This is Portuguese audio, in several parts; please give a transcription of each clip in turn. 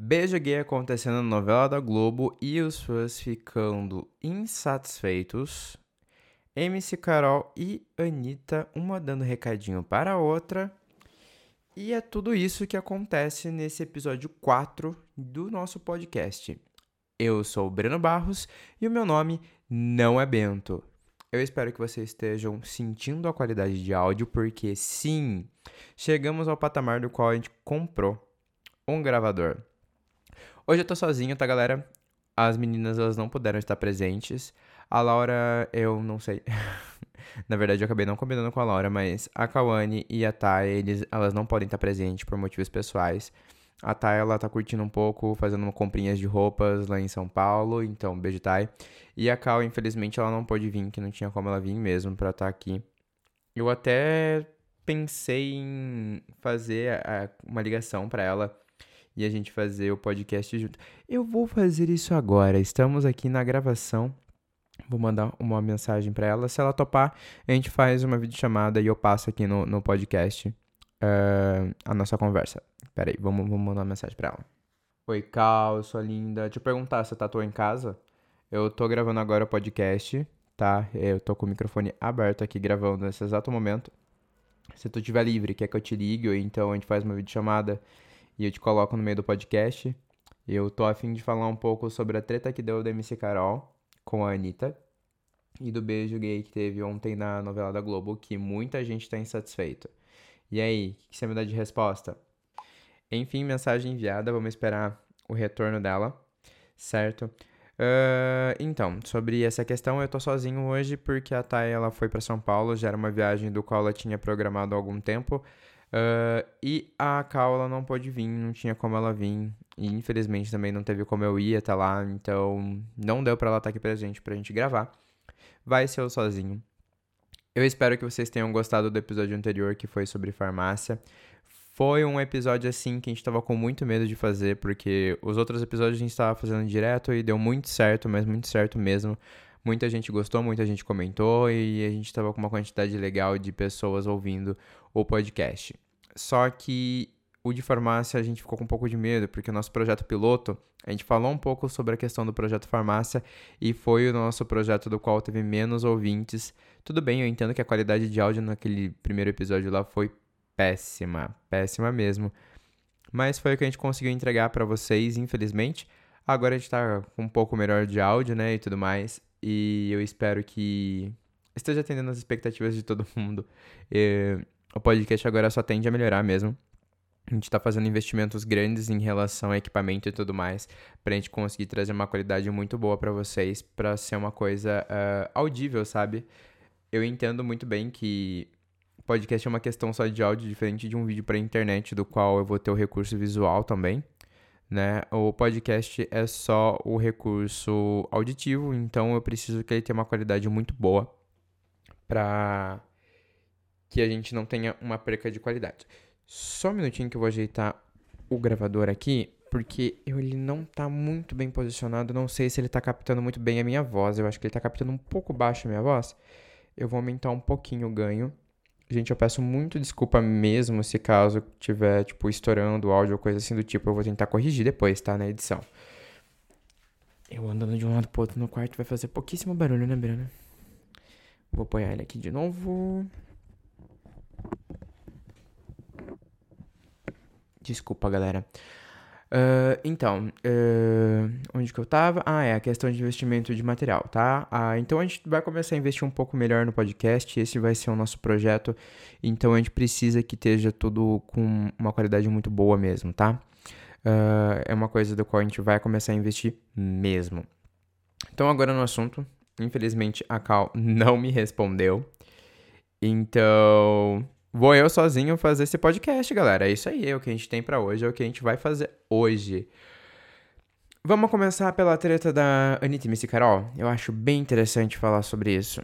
Beijo gay acontecendo na novela da Globo e os fãs ficando insatisfeitos. MC Carol e Anitta, uma dando recadinho para a outra. E é tudo isso que acontece nesse episódio 4 do nosso podcast. Eu sou o Breno Barros e o meu nome não é Bento. Eu espero que vocês estejam sentindo a qualidade de áudio, porque sim, chegamos ao patamar do qual a gente comprou um gravador. Hoje eu tô sozinho, tá, galera? As meninas elas não puderam estar presentes. A Laura, eu não sei. Na verdade, eu acabei não combinando com a Laura, mas a Kawane e a Thay, eles, elas não podem estar presentes por motivos pessoais. A Thay, ela tá curtindo um pouco, fazendo comprinhas de roupas lá em São Paulo, então beijo Thay. E a Cal, infelizmente, ela não pôde vir, que não tinha como ela vir mesmo pra estar tá aqui. Eu até pensei em fazer a, uma ligação para ela e a gente fazer o podcast junto. Eu vou fazer isso agora. Estamos aqui na gravação. Vou mandar uma mensagem para ela. Se ela topar, a gente faz uma videochamada e eu passo aqui no, no podcast uh, a nossa conversa. Pera aí, vamos, vamos mandar uma mensagem pra ela. Oi, Cal, sua linda. Deixa eu perguntar, você tatuou em casa? Eu tô gravando agora o podcast, tá? Eu tô com o microfone aberto aqui gravando nesse exato momento. Se tu estiver livre, quer que eu te ligue, ou então a gente faz uma videochamada e eu te coloco no meio do podcast. Eu tô afim de falar um pouco sobre a treta que deu da MC Carol com a Anitta e do beijo gay que teve ontem na novela da Globo, que muita gente tá insatisfeito. E aí, o que você me dá de resposta? Enfim, mensagem enviada, vamos esperar o retorno dela, certo? Uh, então, sobre essa questão, eu tô sozinho hoje porque a Thay ela foi para São Paulo, já era uma viagem do qual ela tinha programado há algum tempo. Uh, e a Cal ela não pôde vir, não tinha como ela vir. E infelizmente também não teve como eu ir até lá, então não deu para ela estar aqui presente pra gente gravar. Vai ser eu sozinho. Eu espero que vocês tenham gostado do episódio anterior que foi sobre farmácia. Foi um episódio assim que a gente tava com muito medo de fazer, porque os outros episódios a gente tava fazendo direto e deu muito certo, mas muito certo mesmo. Muita gente gostou, muita gente comentou e a gente tava com uma quantidade legal de pessoas ouvindo o podcast. Só que o de farmácia a gente ficou com um pouco de medo, porque o nosso projeto piloto, a gente falou um pouco sobre a questão do projeto farmácia e foi o nosso projeto do qual teve menos ouvintes. Tudo bem, eu entendo que a qualidade de áudio naquele primeiro episódio lá foi péssima, péssima mesmo. Mas foi o que a gente conseguiu entregar para vocês, infelizmente. Agora a gente tá com um pouco melhor de áudio, né, e tudo mais. E eu espero que esteja atendendo as expectativas de todo mundo. E o podcast agora só tende a melhorar mesmo. A gente está fazendo investimentos grandes em relação a equipamento e tudo mais, para a gente conseguir trazer uma qualidade muito boa para vocês, para ser uma coisa uh, audível, sabe? Eu entendo muito bem que podcast é uma questão só de áudio, diferente de um vídeo para internet, do qual eu vou ter o recurso visual também, né? O podcast é só o recurso auditivo, então eu preciso que ele tenha uma qualidade muito boa para que a gente não tenha uma perca de qualidade. Só um minutinho que eu vou ajeitar o gravador aqui, porque ele não tá muito bem posicionado. Não sei se ele tá captando muito bem a minha voz. Eu acho que ele tá captando um pouco baixo a minha voz. Eu vou aumentar um pouquinho o ganho. Gente, eu peço muito desculpa mesmo se caso tiver, tipo, estourando o áudio ou coisa assim do tipo. Eu vou tentar corrigir depois, tá? Na edição. Eu andando de um lado pro outro no quarto vai fazer pouquíssimo barulho, né, Bruna? Vou apoiar ele aqui de novo. Desculpa, galera. Uh, então, uh, onde que eu tava? Ah, é a questão de investimento de material, tá? Ah, então a gente vai começar a investir um pouco melhor no podcast. Esse vai ser o nosso projeto. Então a gente precisa que esteja tudo com uma qualidade muito boa mesmo, tá? Uh, é uma coisa do qual a gente vai começar a investir mesmo. Então, agora no assunto. Infelizmente, a Cal não me respondeu. Então, Vou eu sozinho fazer esse podcast, galera. É isso aí, é o que a gente tem para hoje, é o que a gente vai fazer hoje. Vamos começar pela treta da Anitta e Missy Carol. Eu acho bem interessante falar sobre isso.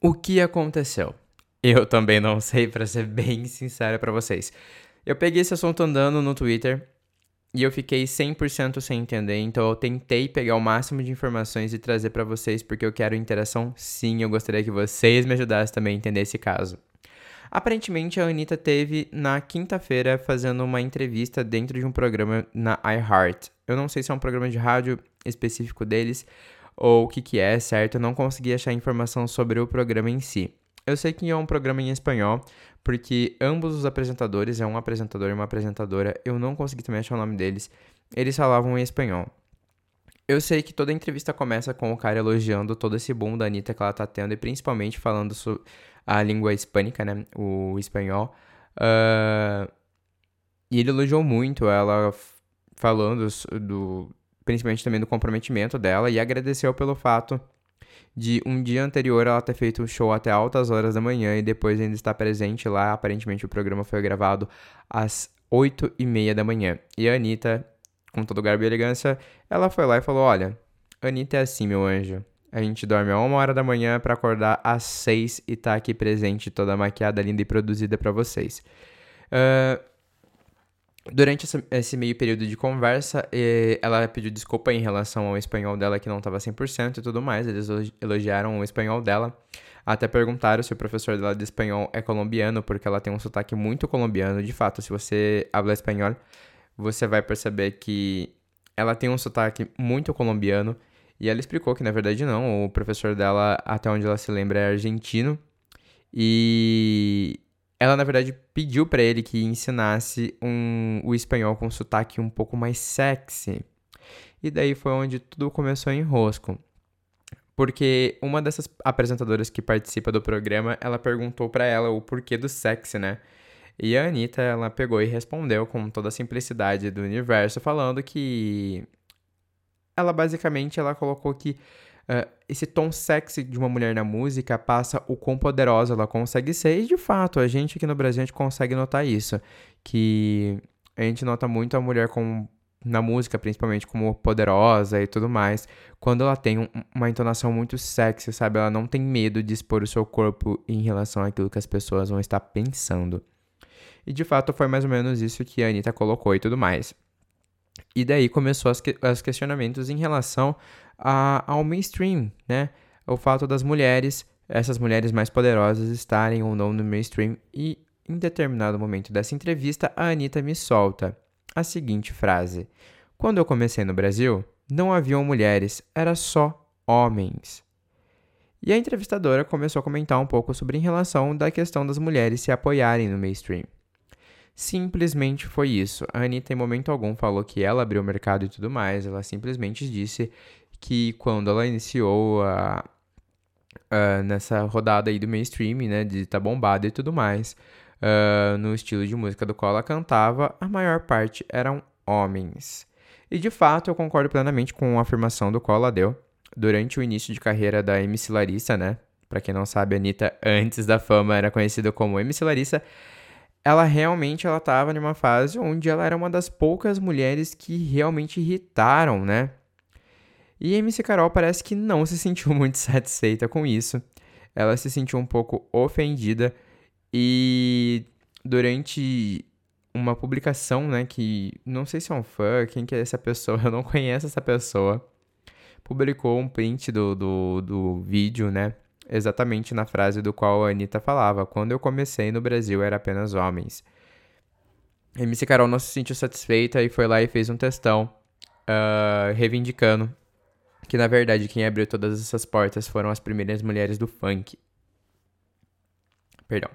O que aconteceu? Eu também não sei, para ser bem sincero para vocês. Eu peguei esse assunto andando no Twitter e eu fiquei 100% sem entender, então eu tentei pegar o máximo de informações e trazer para vocês porque eu quero interação. Sim, eu gostaria que vocês me ajudassem também a entender esse caso. Aparentemente, a Anitta teve na quinta-feira fazendo uma entrevista dentro de um programa na iHeart. Eu não sei se é um programa de rádio específico deles ou o que, que é, certo? Eu não consegui achar informação sobre o programa em si. Eu sei que é um programa em espanhol, porque ambos os apresentadores, é um apresentador e uma apresentadora, eu não consegui também achar o nome deles, eles falavam em espanhol. Eu sei que toda entrevista começa com o cara elogiando todo esse boom da Anitta que ela tá tendo, e principalmente falando sobre a língua hispânica, né? O espanhol. Uh, e ele elogiou muito ela falando do. Principalmente também do comprometimento dela e agradeceu pelo fato de um dia anterior ela ter feito um show até altas horas da manhã e depois ainda estar presente lá. Aparentemente o programa foi gravado às 8 e meia da manhã. E a Anitta, com todo garbo e elegância, ela foi lá e falou: Olha, Anitta é assim, meu anjo. A gente dorme a uma hora da manhã para acordar às seis e tá aqui presente, toda maquiada, linda e produzida para vocês. Uh, durante essa, esse meio período de conversa, ela pediu desculpa em relação ao espanhol dela que não estava 100% e tudo mais. Eles elogiaram o espanhol dela. Até perguntaram se o professor dela de espanhol é colombiano, porque ela tem um sotaque muito colombiano. De fato, se você habla espanhol, você vai perceber que ela tem um sotaque muito colombiano. E ela explicou que na verdade não, o professor dela, até onde ela se lembra, é argentino. E ela na verdade pediu para ele que ensinasse um, o espanhol com sotaque um pouco mais sexy. E daí foi onde tudo começou em rosco. Porque uma dessas apresentadoras que participa do programa, ela perguntou para ela o porquê do sexy, né? E a Anitta, ela pegou e respondeu com toda a simplicidade do universo, falando que ela basicamente ela colocou que uh, esse tom sexy de uma mulher na música passa o quão poderosa ela consegue ser. E de fato, a gente aqui no Brasil a gente consegue notar isso. Que a gente nota muito a mulher com, na música, principalmente, como poderosa e tudo mais. Quando ela tem um, uma entonação muito sexy, sabe? Ela não tem medo de expor o seu corpo em relação àquilo que as pessoas vão estar pensando. E de fato foi mais ou menos isso que a Anitta colocou e tudo mais. E daí começou as, que, os questionamentos em relação a, ao mainstream, né? O fato das mulheres, essas mulheres mais poderosas, estarem ou não no mainstream. E em determinado momento dessa entrevista, a Anitta me solta a seguinte frase: Quando eu comecei no Brasil, não haviam mulheres, era só homens. E a entrevistadora começou a comentar um pouco sobre em relação da questão das mulheres se apoiarem no mainstream. Simplesmente foi isso. A Anitta, em momento algum, falou que ela abriu o mercado e tudo mais. Ela simplesmente disse que quando ela iniciou a, a nessa rodada aí do mainstream, né, de tá bombada e tudo mais, uh, no estilo de música do qual ela cantava, a maior parte eram homens. E de fato, eu concordo plenamente com a afirmação do qual ela deu durante o início de carreira da MC Larissa, né? Pra quem não sabe, a Anitta, antes da fama, era conhecida como MC Larissa ela realmente ela estava numa fase onde ela era uma das poucas mulheres que realmente irritaram, né? E MC Carol parece que não se sentiu muito satisfeita com isso. Ela se sentiu um pouco ofendida e durante uma publicação, né, que não sei se é um fã, quem que é essa pessoa, eu não conheço essa pessoa, publicou um print do, do, do vídeo, né, exatamente na frase do qual a Anitta falava: Quando eu comecei no Brasil era apenas homens. MC Carol não se sentiu satisfeita e foi lá e fez um testão uh, reivindicando que, na verdade, quem abriu todas essas portas foram as primeiras mulheres do funk. Perdão.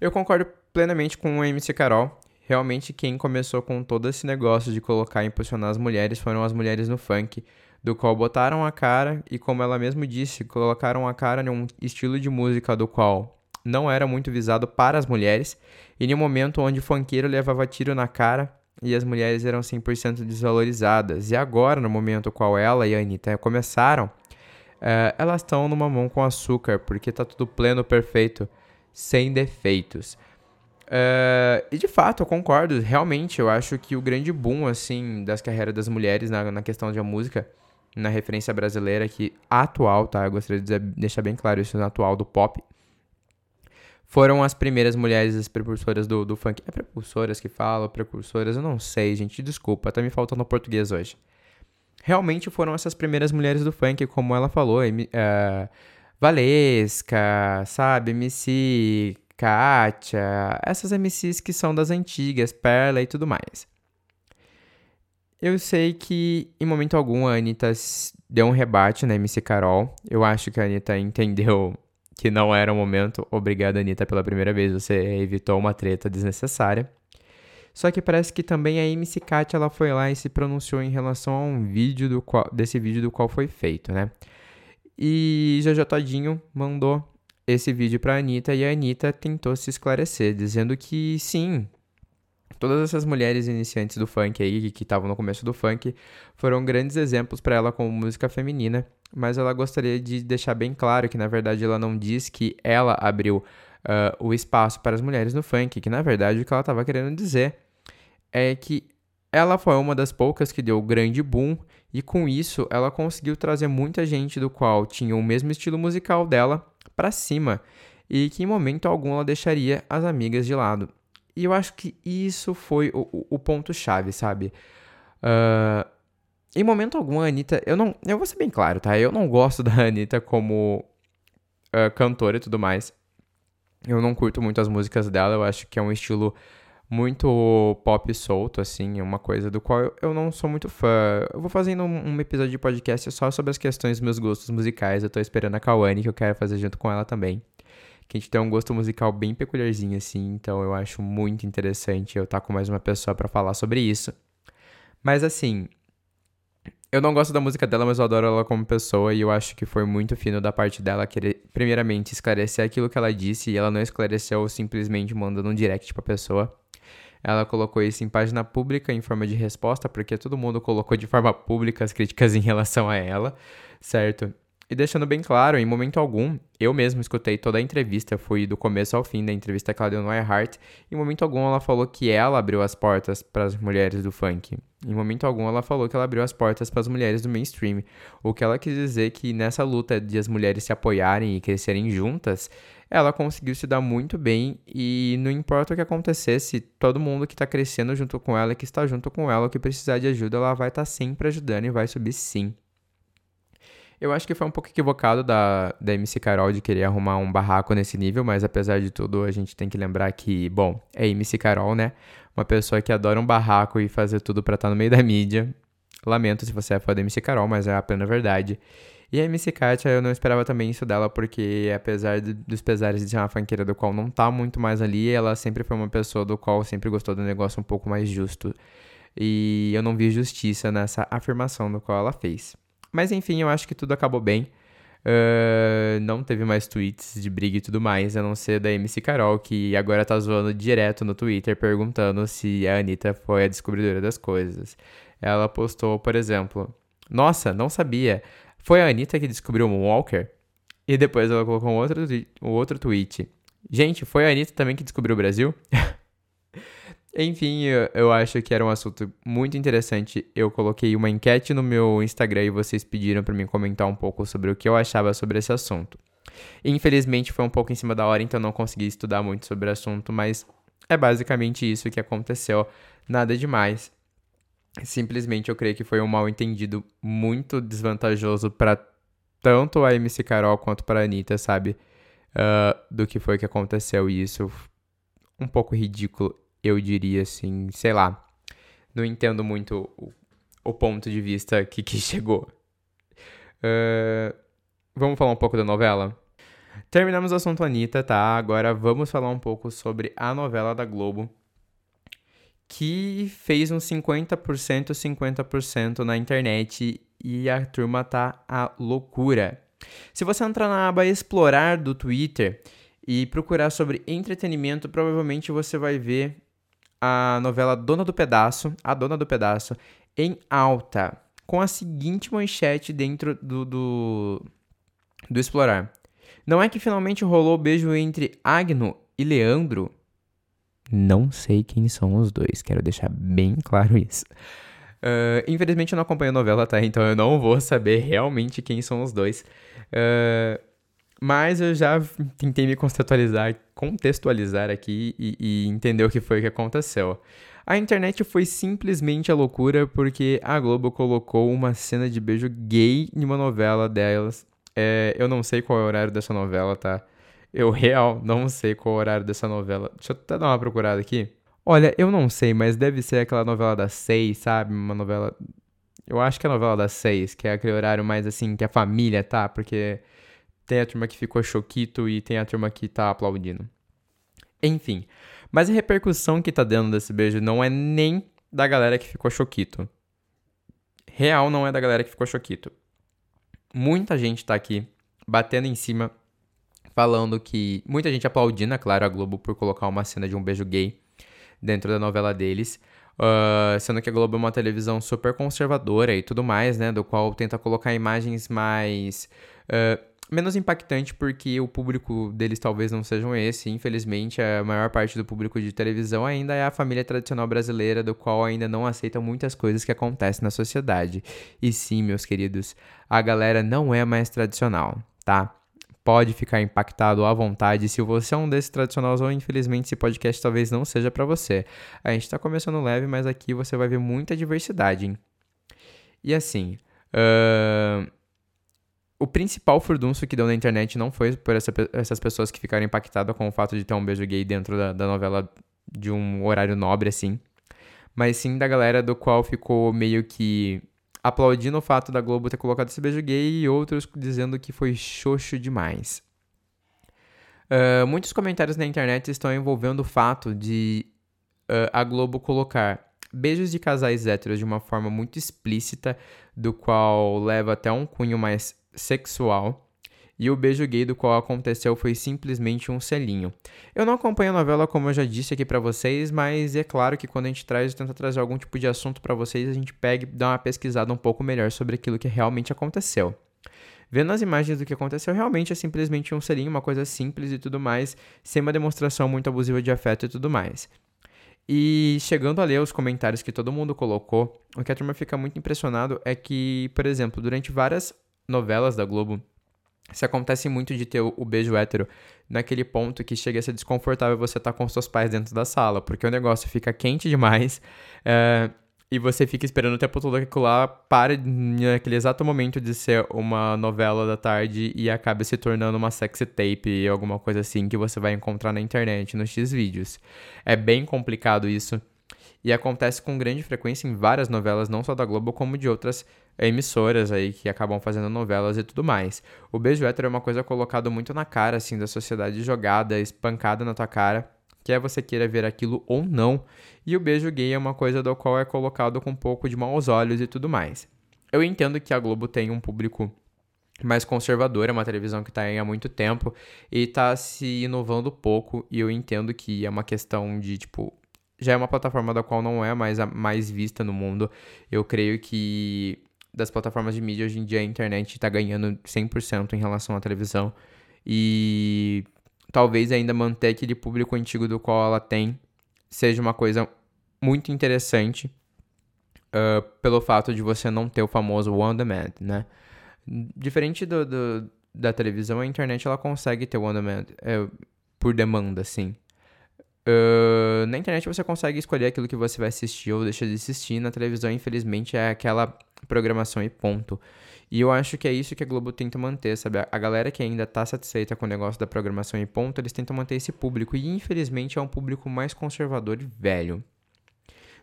Eu concordo plenamente com a MC Carol. Realmente, quem começou com todo esse negócio de colocar e impulsionar as mulheres foram as mulheres no funk do qual botaram a cara e, como ela mesma disse, colocaram a cara em um estilo de música do qual não era muito visado para as mulheres, e em um momento onde o funkeiro levava tiro na cara e as mulheres eram 100% desvalorizadas. E agora, no momento qual ela e a Anitta começaram, uh, elas estão numa mão com açúcar, porque tá tudo pleno, perfeito, sem defeitos. Uh, e de fato, eu concordo. Realmente, eu acho que o grande boom, assim, das carreiras das mulheres na, na questão de música na referência brasileira que atual, tá? Eu gostaria de deixar bem claro isso, atual do pop. Foram as primeiras mulheres, as precursoras do, do funk. É precursoras que falam, precursoras, eu não sei, gente, desculpa, tá me faltando português hoje. Realmente foram essas primeiras mulheres do funk, como ela falou, uh, Valesca, sabe, MC Kátia, essas MCs que são das antigas, Perla e tudo mais. Eu sei que em momento algum a Anitta deu um rebate na MC Carol. Eu acho que a Anitta entendeu que não era o momento. Obrigada, Anitta, pela primeira vez. Você evitou uma treta desnecessária. Só que parece que também a MC Kat ela foi lá e se pronunciou em relação a um vídeo do qual, desse vídeo do qual foi feito, né? E Jojo Todinho mandou esse vídeo para a Anitta e a Anitta tentou se esclarecer, dizendo que sim, todas essas mulheres iniciantes do funk aí, que estavam no começo do funk, foram grandes exemplos para ela como música feminina, mas ela gostaria de deixar bem claro que, na verdade, ela não diz que ela abriu uh, o espaço para as mulheres no funk, que, na verdade, o que ela estava querendo dizer é que ela foi uma das poucas que deu o grande boom e com isso ela conseguiu trazer muita gente do qual tinha o mesmo estilo musical dela para cima e que em momento algum ela deixaria as amigas de lado. E eu acho que isso foi o, o ponto-chave, sabe? Uh, em momento algum, a Anitta. Eu não. Eu vou ser bem claro, tá? Eu não gosto da Anitta como uh, cantora e tudo mais. Eu não curto muito as músicas dela. Eu acho que é um estilo muito pop solto, assim, é uma coisa do qual eu não sou muito fã. Eu vou fazendo um, episódio de podcast só sobre as questões dos meus gostos musicais. Eu tô esperando a Kawane, que eu quero fazer junto com ela também. Que a gente tem um gosto musical bem peculiarzinho, assim, então eu acho muito interessante eu estar tá com mais uma pessoa para falar sobre isso. Mas assim, eu não gosto da música dela, mas eu adoro ela como pessoa e eu acho que foi muito fino da parte dela querer, primeiramente, esclarecer aquilo que ela disse e ela não esclareceu simplesmente mandando um direct pra pessoa. Ela colocou isso em página pública em forma de resposta, porque todo mundo colocou de forma pública as críticas em relação a ela, certo? E deixando bem claro, em momento algum, eu mesmo escutei toda a entrevista, fui do começo ao fim da entrevista que ela deu no iHeart. Em momento algum, ela falou que ela abriu as portas para as mulheres do funk. Em momento algum, ela falou que ela abriu as portas para as mulheres do mainstream. O que ela quis dizer que nessa luta de as mulheres se apoiarem e crescerem juntas, ela conseguiu se dar muito bem e não importa o que acontecesse, todo mundo que está crescendo junto com ela, que está junto com ela, que precisar de ajuda, ela vai estar tá sempre ajudando e vai subir sim. Eu acho que foi um pouco equivocado da, da MC Carol de querer arrumar um barraco nesse nível, mas apesar de tudo, a gente tem que lembrar que, bom, é MC Carol, né? Uma pessoa que adora um barraco e fazer tudo para estar tá no meio da mídia. Lamento se você é fã da MC Carol, mas é a plena verdade. E a MC Katia, eu não esperava também isso dela, porque apesar de, dos pesares de ser uma fanqueira do qual não tá muito mais ali, ela sempre foi uma pessoa do qual sempre gostou do negócio um pouco mais justo. E eu não vi justiça nessa afirmação do qual ela fez. Mas enfim, eu acho que tudo acabou bem. Uh, não teve mais tweets de briga e tudo mais, a não ser da MC Carol, que agora tá zoando direto no Twitter, perguntando se a Anitta foi a descobridora das coisas. Ela postou, por exemplo, Nossa, não sabia. Foi a Anitta que descobriu o Moonwalker? E depois ela colocou um outro, um outro tweet. Gente, foi a Anitta também que descobriu o Brasil? Enfim, eu, eu, acho que era um assunto muito interessante. Eu coloquei uma enquete no meu Instagram e vocês pediram para mim comentar um pouco sobre o que eu achava sobre esse assunto. Infelizmente foi um pouco em cima da hora, então não consegui estudar muito sobre o assunto, mas é basicamente isso que aconteceu. Nada demais. Simplesmente eu creio que foi um mal entendido muito desvantajoso para tanto a MC Carol quanto para a Anitta, sabe? Uh, do que foi que aconteceu e isso um pouco ridículo, eu diria assim, sei lá. Não entendo muito o, o ponto de vista que, que chegou. Uh, vamos falar um pouco da novela? Terminamos o assunto Anitta, tá? Agora vamos falar um pouco sobre a novela da Globo que fez uns 50%, 50% na internet e a turma tá a loucura. Se você entrar na aba explorar do Twitter e procurar sobre entretenimento, provavelmente você vai ver a novela Dona do Pedaço, a Dona do Pedaço, em alta, com a seguinte manchete dentro do, do, do explorar. Não é que finalmente rolou o beijo entre Agno e Leandro? Não sei quem são os dois, quero deixar bem claro isso. Uh, infelizmente eu não acompanho a novela, tá? Então eu não vou saber realmente quem são os dois. Uh, mas eu já tentei me contextualizar, contextualizar aqui e, e, entender o que foi que aconteceu. A internet foi simplesmente a loucura porque a Globo colocou uma cena de beijo gay em uma novela delas. É, eu não sei qual é o horário dessa novela, tá? Eu real não sei qual o horário dessa novela. Deixa eu até dar uma procurada aqui. Olha, eu não sei, mas deve ser aquela novela das seis, sabe? Uma novela. Eu acho que é a novela das seis, que é aquele horário mais assim que a família tá, porque tem a turma que ficou choquito e tem a turma que tá aplaudindo. Enfim. Mas a repercussão que tá dando desse beijo não é nem da galera que ficou choquito. Real não é da galera que ficou choquito. Muita gente tá aqui batendo em cima, falando que. Muita gente aplaudindo, é claro, a Globo por colocar uma cena de um beijo gay dentro da novela deles. Uh, sendo que a Globo é uma televisão super conservadora e tudo mais, né? Do qual tenta colocar imagens mais. Uh, menos impactante porque o público deles talvez não sejam esse. Infelizmente, a maior parte do público de televisão ainda é a família tradicional brasileira, do qual ainda não aceita muitas coisas que acontecem na sociedade. E sim, meus queridos, a galera não é mais tradicional, tá? Pode ficar impactado à vontade. Se você é um desses tradicionais, ou infelizmente esse podcast talvez não seja para você. A gente tá começando leve, mas aqui você vai ver muita diversidade, hein? E assim. Uh o principal furdunço que deu na internet não foi por essa, essas pessoas que ficaram impactadas com o fato de ter um beijo gay dentro da, da novela de um horário nobre, assim. Mas sim da galera do qual ficou meio que aplaudindo o fato da Globo ter colocado esse beijo gay e outros dizendo que foi xoxo demais. Uh, muitos comentários na internet estão envolvendo o fato de uh, a Globo colocar beijos de casais héteros de uma forma muito explícita, do qual leva até um cunho mais sexual. E o beijo gay do qual aconteceu foi simplesmente um selinho. Eu não acompanho a novela como eu já disse aqui para vocês, mas é claro que quando a gente traz, tenta trazer algum tipo de assunto para vocês, a gente pega e dá uma pesquisada um pouco melhor sobre aquilo que realmente aconteceu. Vendo as imagens do que aconteceu, realmente é simplesmente um selinho, uma coisa simples e tudo mais, sem uma demonstração muito abusiva de afeto e tudo mais. E chegando a ler os comentários que todo mundo colocou, o que a turma fica muito impressionado é que, por exemplo, durante várias novelas da Globo, se acontece muito de ter o, beijo hétero naquele ponto que chega a ser desconfortável você estar tá com seus pais dentro da sala, porque o negócio fica quente demais é, e você fica esperando o tempo todo que aquilo lá para naquele exato momento de ser uma novela da tarde e acabe se tornando uma sexy tape, alguma coisa assim que você vai encontrar na internet, nos X-Vídeos. É bem complicado isso. E acontece com grande frequência em várias novelas, não só da Globo, como de outras emissoras aí que acabam fazendo novelas e tudo mais. O beijo hétero é uma coisa colocada muito na cara, assim, da sociedade jogada, espancada na tua cara, quer você queira ver aquilo ou não. E o beijo gay é uma coisa do qual é colocado com um pouco de maus olhos e tudo mais. Eu entendo que a Globo tem um público mais conservador, é uma televisão que está aí há muito tempo e está se inovando pouco, e eu entendo que é uma questão de, tipo, já é uma plataforma da qual não é mais a mais vista no mundo. Eu creio que das plataformas de mídia hoje em dia a internet está ganhando 100% em relação à televisão. E talvez ainda manter aquele público antigo do qual ela tem seja uma coisa muito interessante uh, pelo fato de você não ter o famoso on demand, né? Diferente do, do da televisão, a internet ela consegue ter on demand é, por demanda, sim. Uh, na internet você consegue escolher aquilo que você vai assistir ou deixar de assistir. Na televisão, infelizmente, é aquela programação e ponto. E eu acho que é isso que a Globo tenta manter, sabe? A galera que ainda tá satisfeita com o negócio da programação e ponto, eles tentam manter esse público. E infelizmente é um público mais conservador e velho.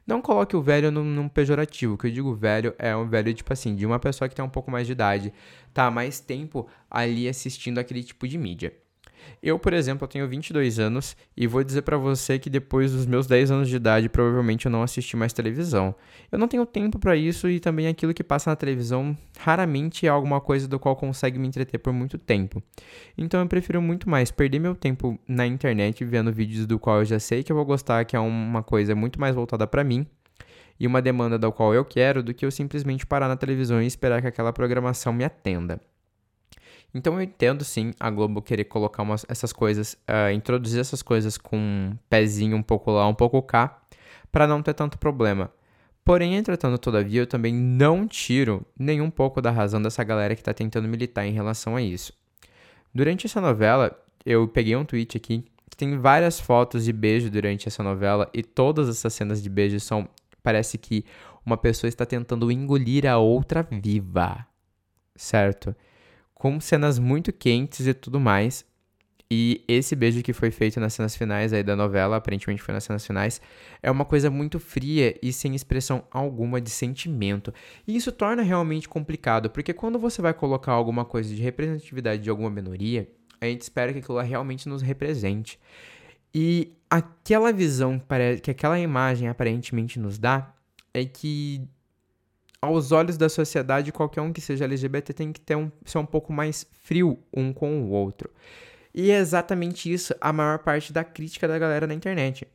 Não coloque o velho num, num pejorativo. O que eu digo velho é um velho, tipo assim, de uma pessoa que tem um pouco mais de idade, tá mais tempo ali assistindo aquele tipo de mídia. Eu, por exemplo, eu tenho 22 anos e vou dizer para você que depois dos meus 10 anos de idade, provavelmente eu não assisti mais televisão. Eu não tenho tempo para isso e também aquilo que passa na televisão raramente é alguma coisa do qual consegue me entreter por muito tempo. Então eu prefiro muito mais perder meu tempo na internet vendo vídeos do qual eu já sei que eu vou gostar, que é uma coisa muito mais voltada para mim e uma demanda da qual eu quero do que eu simplesmente parar na televisão e esperar que aquela programação me atenda. Então eu entendo sim a Globo querer colocar umas, essas coisas, uh, introduzir essas coisas com um pezinho um pouco lá, um pouco cá, para não ter tanto problema. Porém, entretanto, todavia, eu também não tiro nenhum pouco da razão dessa galera que está tentando militar em relação a isso. Durante essa novela, eu peguei um tweet aqui que tem várias fotos de beijo durante essa novela e todas essas cenas de beijo são. Parece que uma pessoa está tentando engolir a outra viva. Certo? Com cenas muito quentes e tudo mais. E esse beijo que foi feito nas cenas finais aí da novela, aparentemente foi nas cenas finais, é uma coisa muito fria e sem expressão alguma de sentimento. E isso torna realmente complicado, porque quando você vai colocar alguma coisa de representatividade de alguma minoria, a gente espera que aquilo realmente nos represente. E aquela visão que aquela imagem aparentemente nos dá é que aos olhos da sociedade, qualquer um que seja LGBT tem que ter um, ser um pouco mais frio um com o outro. E é exatamente isso a maior parte da crítica da galera na internet.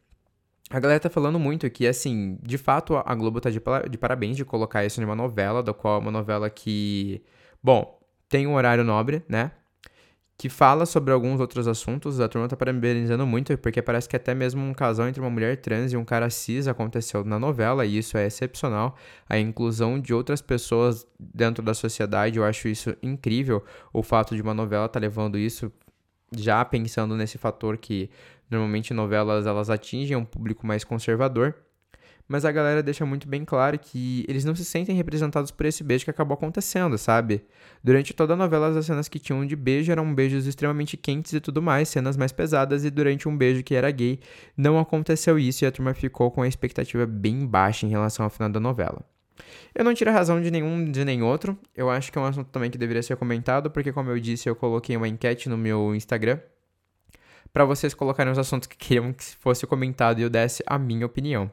A galera tá falando muito que, assim, de fato a Globo tá de, parabéns de colocar isso numa novela, da qual é uma novela que, bom, tem um horário nobre, né? Que fala sobre alguns outros assuntos. A turma tá parabenizando muito, porque parece que até mesmo um casal entre uma mulher trans e um cara cis aconteceu na novela, e isso é excepcional. A inclusão de outras pessoas dentro da sociedade, eu acho isso incrível. O fato de uma novela tá levando isso já pensando nesse fator que normalmente novelas elas atingem um público mais conservador, mas a galera deixa muito bem claro que eles não se sentem representados por esse beijo que acabou acontecendo, sabe? Durante toda a novela, as cenas que tinham de beijo eram beijos extremamente quentes e tudo mais, cenas mais pesadas, e durante um beijo que era gay, não aconteceu isso e a turma ficou com a expectativa bem baixa em relação ao final da novela. Eu não tiro a razão de nenhum de nem outro. Eu acho que é um assunto também que deveria ser comentado, porque, como eu disse, eu coloquei uma enquete no meu Instagram para vocês colocarem os assuntos que queriam que fosse comentado e eu desse a minha opinião.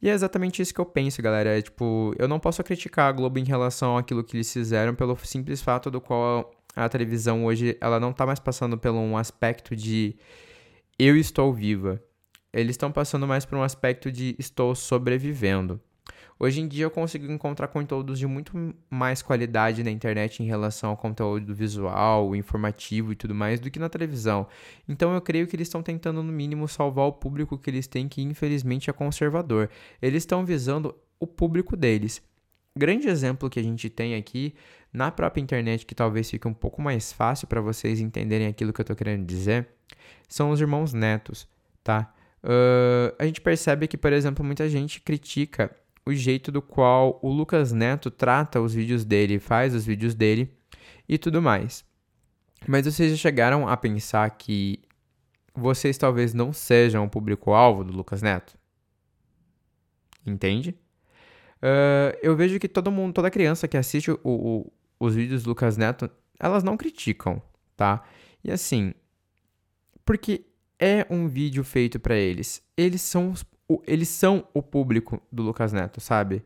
E é exatamente isso que eu penso, galera. É tipo, eu não posso criticar a Globo em relação àquilo que eles fizeram pelo simples fato do qual a televisão hoje ela não tá mais passando pelo um aspecto de eu estou viva. Eles estão passando mais por um aspecto de estou sobrevivendo. Hoje em dia eu consigo encontrar conteúdos de muito mais qualidade na internet em relação ao conteúdo visual, informativo e tudo mais do que na televisão. Então eu creio que eles estão tentando no mínimo salvar o público que eles têm que infelizmente é conservador. Eles estão visando o público deles. Grande exemplo que a gente tem aqui na própria internet que talvez fique um pouco mais fácil para vocês entenderem aquilo que eu estou querendo dizer, são os irmãos netos, tá? Uh, a gente percebe que, por exemplo, muita gente critica o jeito do qual o Lucas Neto trata os vídeos dele, faz os vídeos dele e tudo mais. Mas vocês já chegaram a pensar que vocês talvez não sejam o público-alvo do Lucas Neto? Entende? Uh, eu vejo que todo mundo, toda criança que assiste o, o, os vídeos do Lucas Neto, elas não criticam, tá? E assim, porque é um vídeo feito para eles. Eles são o, eles são o público do Lucas Neto, sabe?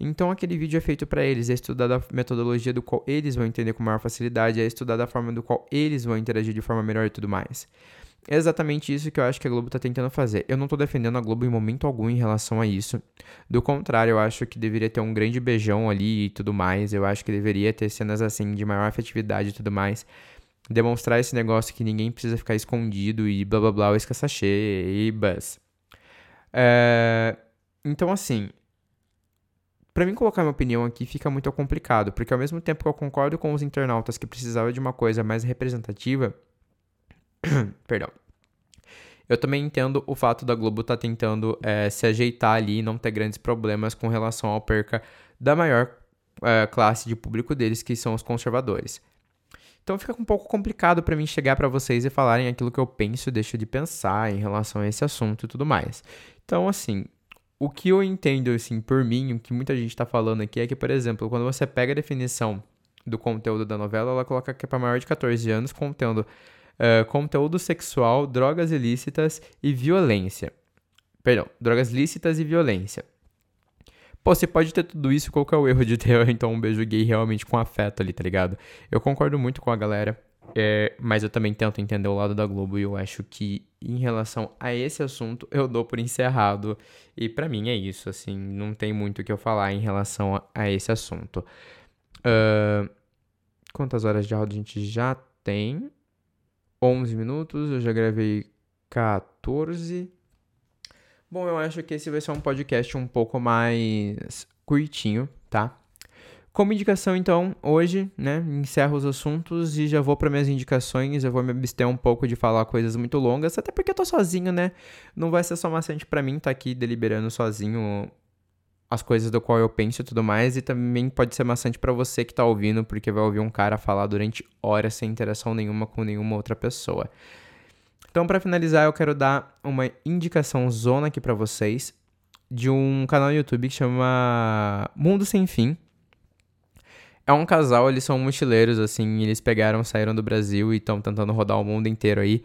Então aquele vídeo é feito para eles, é estudada a metodologia do qual eles vão entender com maior facilidade, é estudada a forma do qual eles vão interagir de forma melhor e tudo mais. É exatamente isso que eu acho que a Globo tá tentando fazer. Eu não tô defendendo a Globo em momento algum em relação a isso. Do contrário, eu acho que deveria ter um grande beijão ali e tudo mais. Eu acho que deveria ter cenas assim de maior afetividade e tudo mais. Demonstrar esse negócio que ninguém precisa ficar escondido e blá blá blá, o escassachê e buzz. É, então, assim, para mim colocar minha opinião aqui fica muito complicado, porque ao mesmo tempo que eu concordo com os internautas que precisava de uma coisa mais representativa, perdão, eu também entendo o fato da Globo estar tá tentando é, se ajeitar ali e não ter grandes problemas com relação ao perca da maior é, classe de público deles, que são os conservadores. Então fica um pouco complicado para mim chegar para vocês e falarem aquilo que eu penso e deixo de pensar em relação a esse assunto e tudo mais. Então, assim, o que eu entendo, assim, por mim, o que muita gente está falando aqui é que, por exemplo, quando você pega a definição do conteúdo da novela, ela coloca que é para maior de 14 anos, contendo uh, conteúdo sexual, drogas ilícitas e violência. Perdão, drogas lícitas e violência. Pô, você pode ter tudo isso, qual que é o erro de ter então um beijo gay realmente com afeto ali, tá ligado? Eu concordo muito com a galera, é, mas eu também tento entender o lado da Globo e eu acho que em relação a esse assunto eu dou por encerrado e para mim é isso, assim, não tem muito o que eu falar em relação a, a esse assunto. Uh, quantas horas de áudio a gente já tem? 11 minutos, eu já gravei 14. Bom, eu acho que esse vai ser um podcast um pouco mais curtinho, tá? Como indicação, então, hoje, né, encerro os assuntos e já vou para minhas indicações. Eu vou me abster um pouco de falar coisas muito longas, até porque eu tô sozinho, né? Não vai ser só maçante para mim estar tá aqui deliberando sozinho as coisas do qual eu penso e tudo mais, e também pode ser maçante para você que tá ouvindo, porque vai ouvir um cara falar durante horas sem interação nenhuma com nenhuma outra pessoa. Então, para finalizar, eu quero dar uma indicação zona aqui para vocês de um canal no YouTube que chama Mundo Sem Fim. É um casal, eles são mochileiros, assim, eles pegaram, saíram do Brasil e estão tentando rodar o mundo inteiro aí,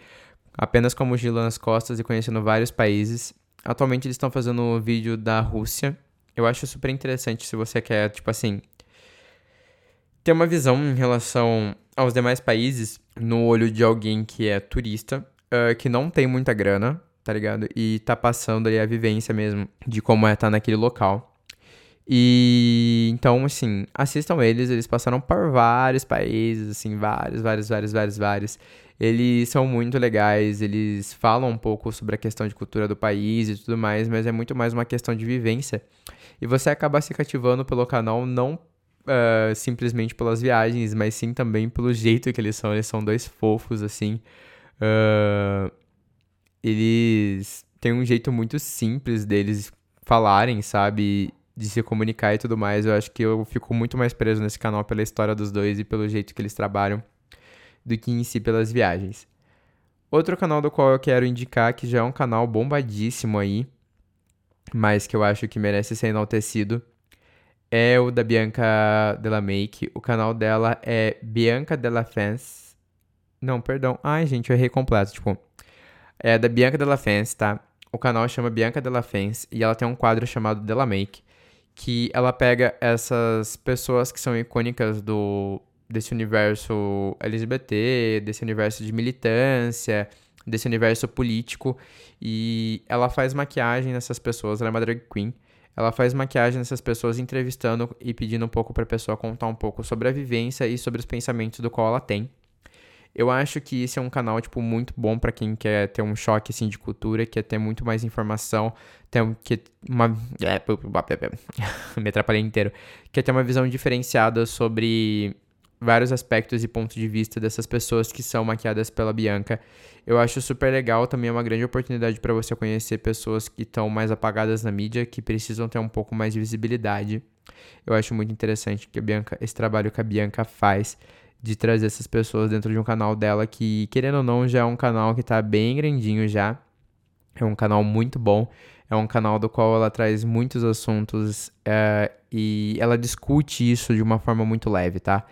apenas com a mochila nas costas e conhecendo vários países. Atualmente eles estão fazendo um vídeo da Rússia. Eu acho super interessante se você quer, tipo assim, ter uma visão em relação aos demais países no olho de alguém que é turista, uh, que não tem muita grana, tá ligado? E tá passando ali a vivência mesmo de como é estar tá naquele local. E então, assim, assistam eles, eles passaram por vários países, assim, vários, vários, vários, vários, vários. Eles são muito legais, eles falam um pouco sobre a questão de cultura do país e tudo mais, mas é muito mais uma questão de vivência. E você acaba se cativando pelo canal não uh, simplesmente pelas viagens, mas sim também pelo jeito que eles são. Eles são dois fofos, assim. Uh, eles têm um jeito muito simples deles falarem, sabe? De se comunicar e tudo mais. Eu acho que eu fico muito mais preso nesse canal pela história dos dois e pelo jeito que eles trabalham do que em si pelas viagens. Outro canal do qual eu quero indicar, que já é um canal bombadíssimo aí, mas que eu acho que merece ser enaltecido, é o da Bianca Della Make. O canal dela é Bianca Della Fans. Não, perdão. Ai, gente, eu errei completo. Tipo, é da Bianca Della Fans, tá? O canal chama Bianca Della Fans e ela tem um quadro chamado Della Make, que ela pega essas pessoas que são icônicas do desse universo LGBT, desse universo de militância, desse universo político. E ela faz maquiagem nessas pessoas, ela é uma drag queen. Ela faz maquiagem nessas pessoas, entrevistando e pedindo um pouco para a pessoa contar um pouco sobre a vivência e sobre os pensamentos do qual ela tem. Eu acho que esse é um canal, tipo, muito bom para quem quer ter um choque, assim, de cultura, quer ter muito mais informação, ter que uma... Me atrapalhei inteiro. Quer ter uma visão diferenciada sobre vários aspectos e pontos de vista dessas pessoas que são maquiadas pela Bianca. Eu acho super legal, também é uma grande oportunidade para você conhecer pessoas que estão mais apagadas na mídia, que precisam ter um pouco mais de visibilidade. Eu acho muito interessante que a Bianca, esse trabalho que a Bianca faz de trazer essas pessoas dentro de um canal dela que, querendo ou não, já é um canal que está bem grandinho já. É um canal muito bom. É um canal do qual ela traz muitos assuntos é, e ela discute isso de uma forma muito leve, tá?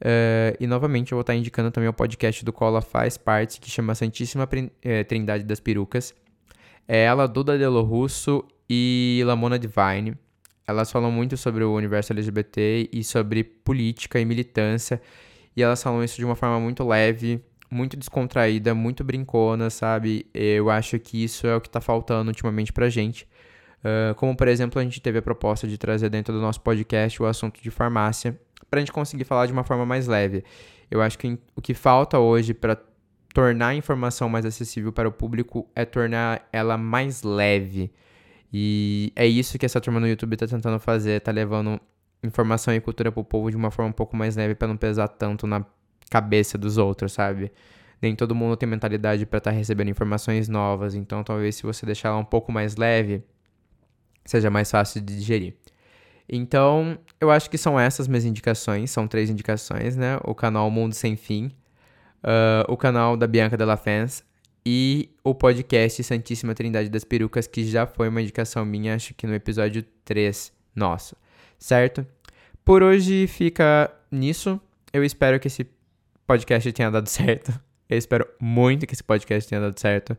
Uh, e novamente eu vou estar indicando também o podcast do qual ela faz parte, que chama Santíssima eh, Trindade das Perucas. É ela, Duda Delo Russo e Lamona Divine. Elas falam muito sobre o universo LGBT e sobre política e militância. E elas falam isso de uma forma muito leve, muito descontraída, muito brincona, sabe? Eu acho que isso é o que está faltando ultimamente pra gente. Uh, como, por exemplo, a gente teve a proposta de trazer dentro do nosso podcast o assunto de farmácia para a gente conseguir falar de uma forma mais leve. Eu acho que o que falta hoje para tornar a informação mais acessível para o público é tornar ela mais leve. E é isso que essa turma no YouTube está tentando fazer, tá levando informação e cultura para o povo de uma forma um pouco mais leve para não pesar tanto na cabeça dos outros, sabe? Nem todo mundo tem mentalidade para estar tá recebendo informações novas, então talvez se você deixar ela um pouco mais leve, seja mais fácil de digerir. Então, eu acho que são essas minhas indicações, são três indicações, né? O canal Mundo Sem Fim, uh, o canal da Bianca Della Fans e o podcast Santíssima Trindade das Perucas, que já foi uma indicação minha, acho que no episódio 3 nosso, certo? Por hoje fica nisso. Eu espero que esse podcast tenha dado certo. Eu espero muito que esse podcast tenha dado certo.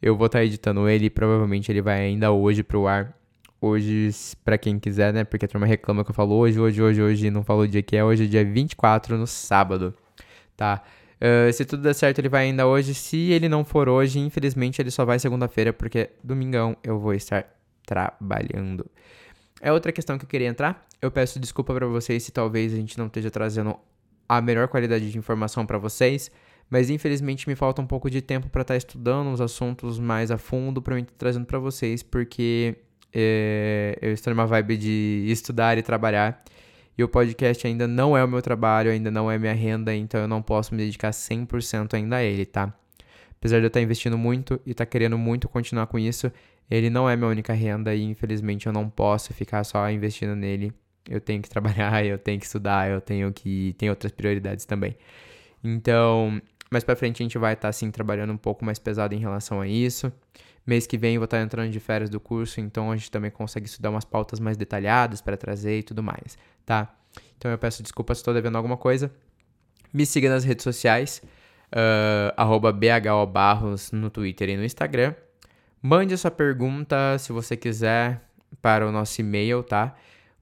Eu vou estar editando ele provavelmente ele vai ainda hoje pro ar. Hoje, para quem quiser, né? Porque a turma reclama que eu falo hoje, hoje, hoje, hoje, não falou o dia que é. Hoje é dia 24, no sábado, tá? Uh, se tudo der certo, ele vai ainda hoje. Se ele não for hoje, infelizmente, ele só vai segunda-feira, porque domingão eu vou estar trabalhando. É outra questão que eu queria entrar. Eu peço desculpa para vocês se talvez a gente não esteja trazendo a melhor qualidade de informação para vocês, mas infelizmente me falta um pouco de tempo para estar tá estudando os assuntos mais a fundo para mim estar trazendo para vocês, porque é, eu estou numa vibe de estudar e trabalhar. E o podcast ainda não é o meu trabalho, ainda não é minha renda, então eu não posso me dedicar 100% ainda a ele, tá? Apesar de eu estar investindo muito e estar querendo muito continuar com isso, Ele não é minha única renda e infelizmente eu não posso ficar só investindo nele. Eu tenho que trabalhar, eu tenho que estudar, eu tenho que tem outras prioridades também. Então, mais para frente a gente vai estar assim trabalhando um pouco mais pesado em relação a isso. Mês que vem eu vou estar entrando de férias do curso, então a gente também consegue estudar umas pautas mais detalhadas para trazer e tudo mais, tá? Então eu peço desculpas se estou devendo alguma coisa. Me siga nas redes sociais, uh, bhobarros no Twitter e no Instagram. Mande a sua pergunta, se você quiser, para o nosso e-mail, tá?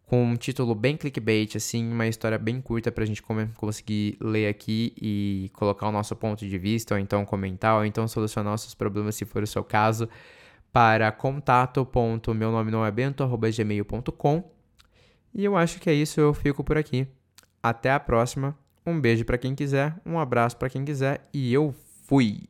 Com um título bem clickbait, assim, uma história bem curta para a gente conseguir ler aqui e colocar o nosso ponto de vista, ou então comentar, ou então solucionar os seus problemas, se for o seu caso, para contato.meunome não é E eu acho que é isso, eu fico por aqui. Até a próxima. Um beijo para quem quiser, um abraço para quem quiser e eu fui.